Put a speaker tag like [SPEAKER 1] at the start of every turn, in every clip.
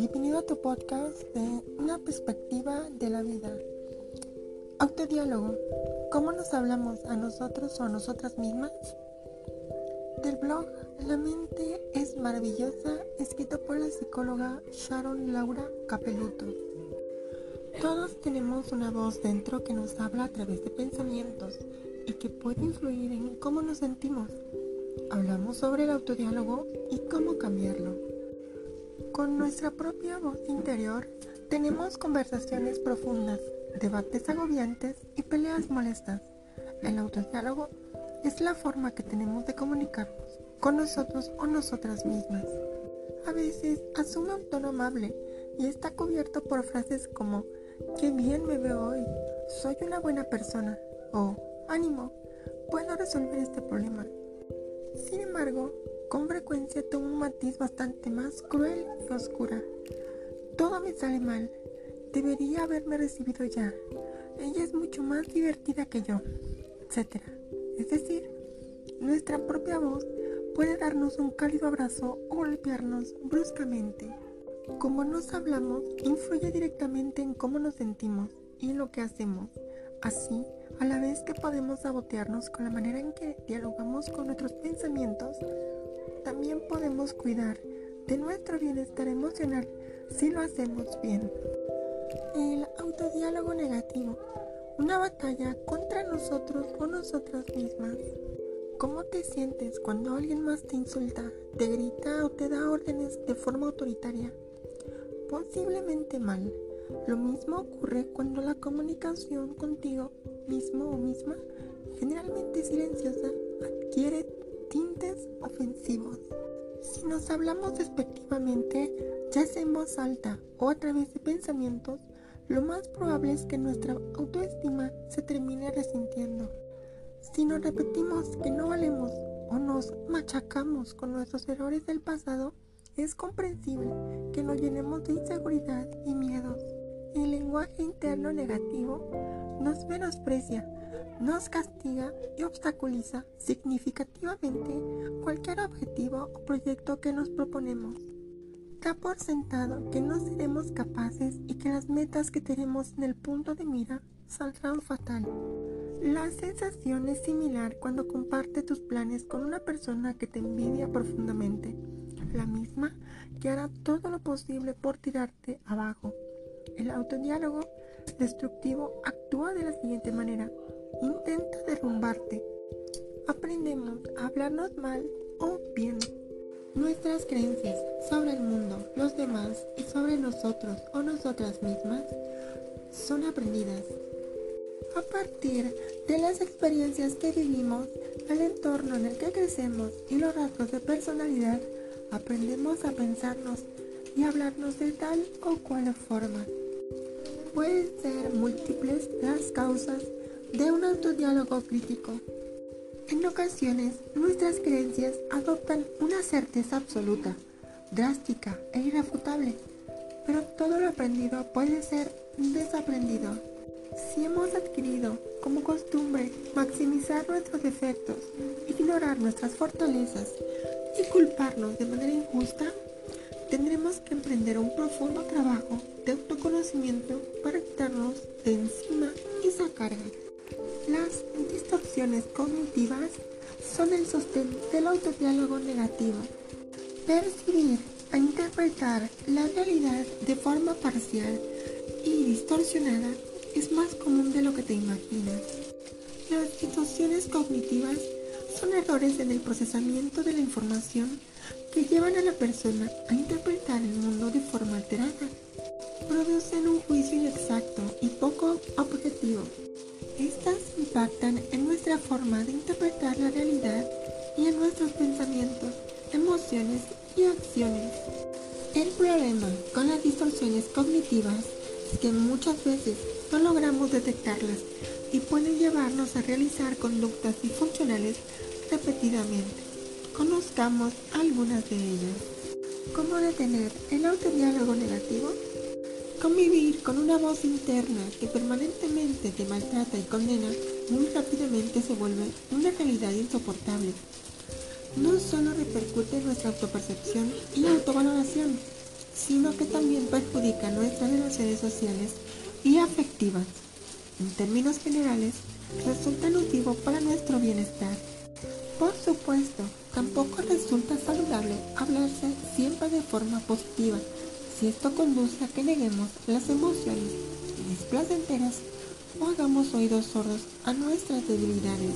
[SPEAKER 1] bienvenido a tu podcast de una perspectiva de la vida. Autodiálogo, ¿cómo nos hablamos a nosotros o a nosotras mismas? Del blog La mente es maravillosa, escrito por la psicóloga Sharon Laura Capeluto. Todos tenemos una voz dentro que nos habla a través de pensamientos y que puede influir en cómo nos sentimos. Hablamos sobre el autodiálogo y cómo cambiarlo. Con nuestra propia voz interior tenemos conversaciones profundas, debates agobiantes y peleas molestas. El autodiálogo es la forma que tenemos de comunicarnos con nosotros o nosotras mismas. A veces asume un tono amable y está cubierto por frases como qué bien me veo hoy, soy una buena persona o ánimo, puedo resolver este problema. Sin embargo, con frecuencia toma un matiz bastante más cruel y oscura. Todo me sale mal. Debería haberme recibido ya. Ella es mucho más divertida que yo, etc. Es decir, nuestra propia voz puede darnos un cálido abrazo o golpearnos bruscamente. Como nos hablamos, influye directamente en cómo nos sentimos y lo que hacemos. Así, a la vez que podemos sabotearnos con la manera en que dialogamos con nuestros pensamientos, también podemos cuidar de nuestro bienestar emocional si lo hacemos bien. El autodiálogo negativo, una batalla contra nosotros o nosotras mismas. ¿Cómo te sientes cuando alguien más te insulta, te grita o te da órdenes de forma autoritaria? Posiblemente mal. Lo mismo ocurre cuando la comunicación contigo mismo o misma, generalmente silenciosa, adquiere ofensivos. Si nos hablamos despectivamente, ya sea en voz alta o a través de pensamientos, lo más probable es que nuestra autoestima se termine resintiendo. Si nos repetimos que no valemos o nos machacamos con nuestros errores del pasado, es comprensible que nos llenemos de inseguridad y miedos. El lenguaje interno negativo nos menosprecia, nos castiga y obstaculiza significativamente cualquier objetivo o proyecto que nos proponemos. Da por sentado que no seremos capaces y que las metas que tenemos en el punto de mira saldrán fatal. La sensación es similar cuando comparte tus planes con una persona que te envidia profundamente, la misma que hará todo lo posible por tirarte abajo. El autodiálogo destructivo actúa de la siguiente manera. Intenta derrumbarte. Aprendemos a hablarnos mal o bien. Nuestras creencias sobre el mundo, los demás y sobre nosotros o nosotras mismas son aprendidas. A partir de las experiencias que vivimos, el entorno en el que crecemos y los rasgos de personalidad, aprendemos a pensarnos y hablarnos de tal o cual forma. Pueden ser múltiples las causas de un autodiálogo crítico. En ocasiones, nuestras creencias adoptan una certeza absoluta, drástica e irrefutable, pero todo lo aprendido puede ser desaprendido. Si hemos adquirido como costumbre maximizar nuestros defectos, ignorar nuestras fortalezas y culparnos de manera injusta, tendremos que emprender un profundo trabajo de autoconocimiento para quitarnos de encima esa carga. Las distorsiones cognitivas son el sostén del autodiálogo negativo. Percibir e interpretar la realidad de forma parcial y distorsionada es más común de lo que te imaginas. Las distorsiones cognitivas son errores en el procesamiento de la información que llevan a la persona a interpretar el mundo de forma alterada. Producen un juicio inexacto y poco objetivo. Estas impactan en nuestra forma de interpretar la realidad y en nuestros pensamientos, emociones y acciones. El problema con las distorsiones cognitivas es que muchas veces no logramos detectarlas y pueden llevarnos a realizar conductas disfuncionales repetidamente. Conozcamos algunas de ellas. ¿Cómo detener el autodiálogo negativo? Convivir con una voz interna que permanentemente te maltrata y condena muy rápidamente se vuelve una realidad insoportable. No solo repercute en nuestra autopercepción y autovaloración, sino que también perjudica nuestras relaciones sociales y afectivas. En términos generales, resulta nocivo para nuestro bienestar. Por supuesto, tampoco resulta saludable hablarse siempre de forma positiva, si esto conduce a que neguemos las emociones displacenteras o hagamos oídos sordos a nuestras debilidades.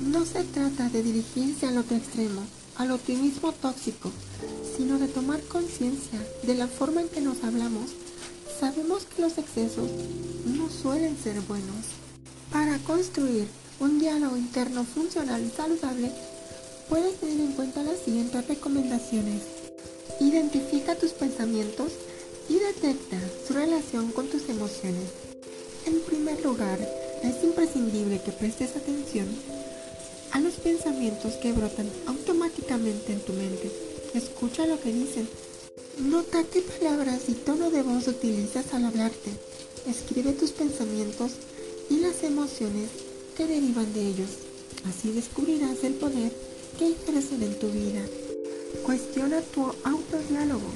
[SPEAKER 1] No se trata de dirigirse al otro extremo, al optimismo tóxico, sino de tomar conciencia de la forma en que nos hablamos. Sabemos que los excesos no suelen ser buenos. Para construir un diálogo interno funcional y saludable, puedes tener en cuenta las siguientes recomendaciones. Identifica tus pensamientos y detecta su relación con tus emociones. En primer lugar, es imprescindible que prestes atención a los pensamientos que brotan automáticamente en tu mente. Escucha lo que dicen. Nota qué palabras y tono de voz utilizas al hablarte. Escribe tus pensamientos y las emociones que derivan de ellos. Así descubrirás el poder que ejercen en tu vida. Cuestiona tu autodiálogo.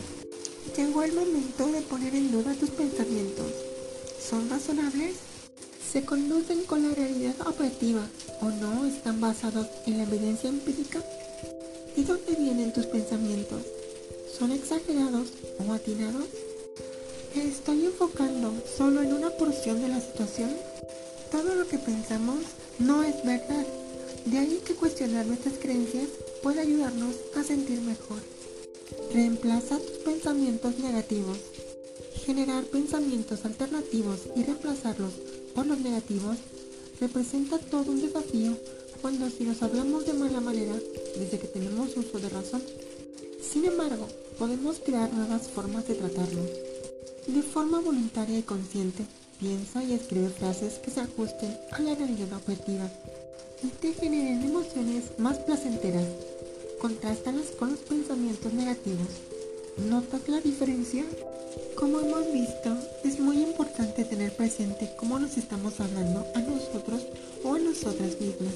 [SPEAKER 1] Llegó el momento de poner en duda tus pensamientos. ¿Son razonables? ¿Se conducen con la realidad objetiva o no están basados en la evidencia empírica? ¿De dónde vienen tus pensamientos? ¿Son exagerados o atinados? ¿Me estoy enfocando solo en una porción de la situación? Todo lo que pensamos no es verdad. De ahí que cuestionar nuestras creencias puede ayudarnos a sentir mejor. Reemplaza tus pensamientos negativos. Generar pensamientos alternativos y reemplazarlos por los negativos representa todo un desafío cuando si nos hablamos de mala manera desde que tenemos uso de razón. Sin embargo, podemos crear nuevas formas de tratarlo. De forma voluntaria y consciente, piensa y escribe frases que se ajusten a la realidad objetiva y te generen emociones más placenteras Contrástalas con los pensamientos negativos. ¿Notas la diferencia? Como hemos visto, es muy importante tener presente cómo nos estamos hablando a nosotros o a nosotras mismas,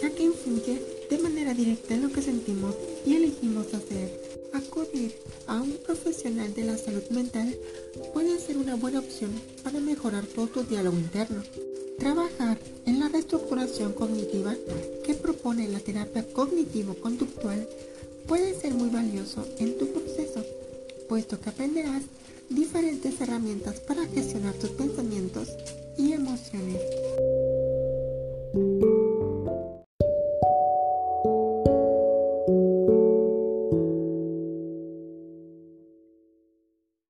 [SPEAKER 1] ya que influye de manera directa en lo que sentimos y elegimos hacer. Acudir a un profesional de la salud mental puede ser una buena opción para mejorar todo tu diálogo interno. Trabajar en la reestructuración cognitiva que propone la terapia cognitivo-conductual puede ser muy valioso en tu proceso, puesto que aprenderás diferentes herramientas para gestionar tus pensamientos y emociones.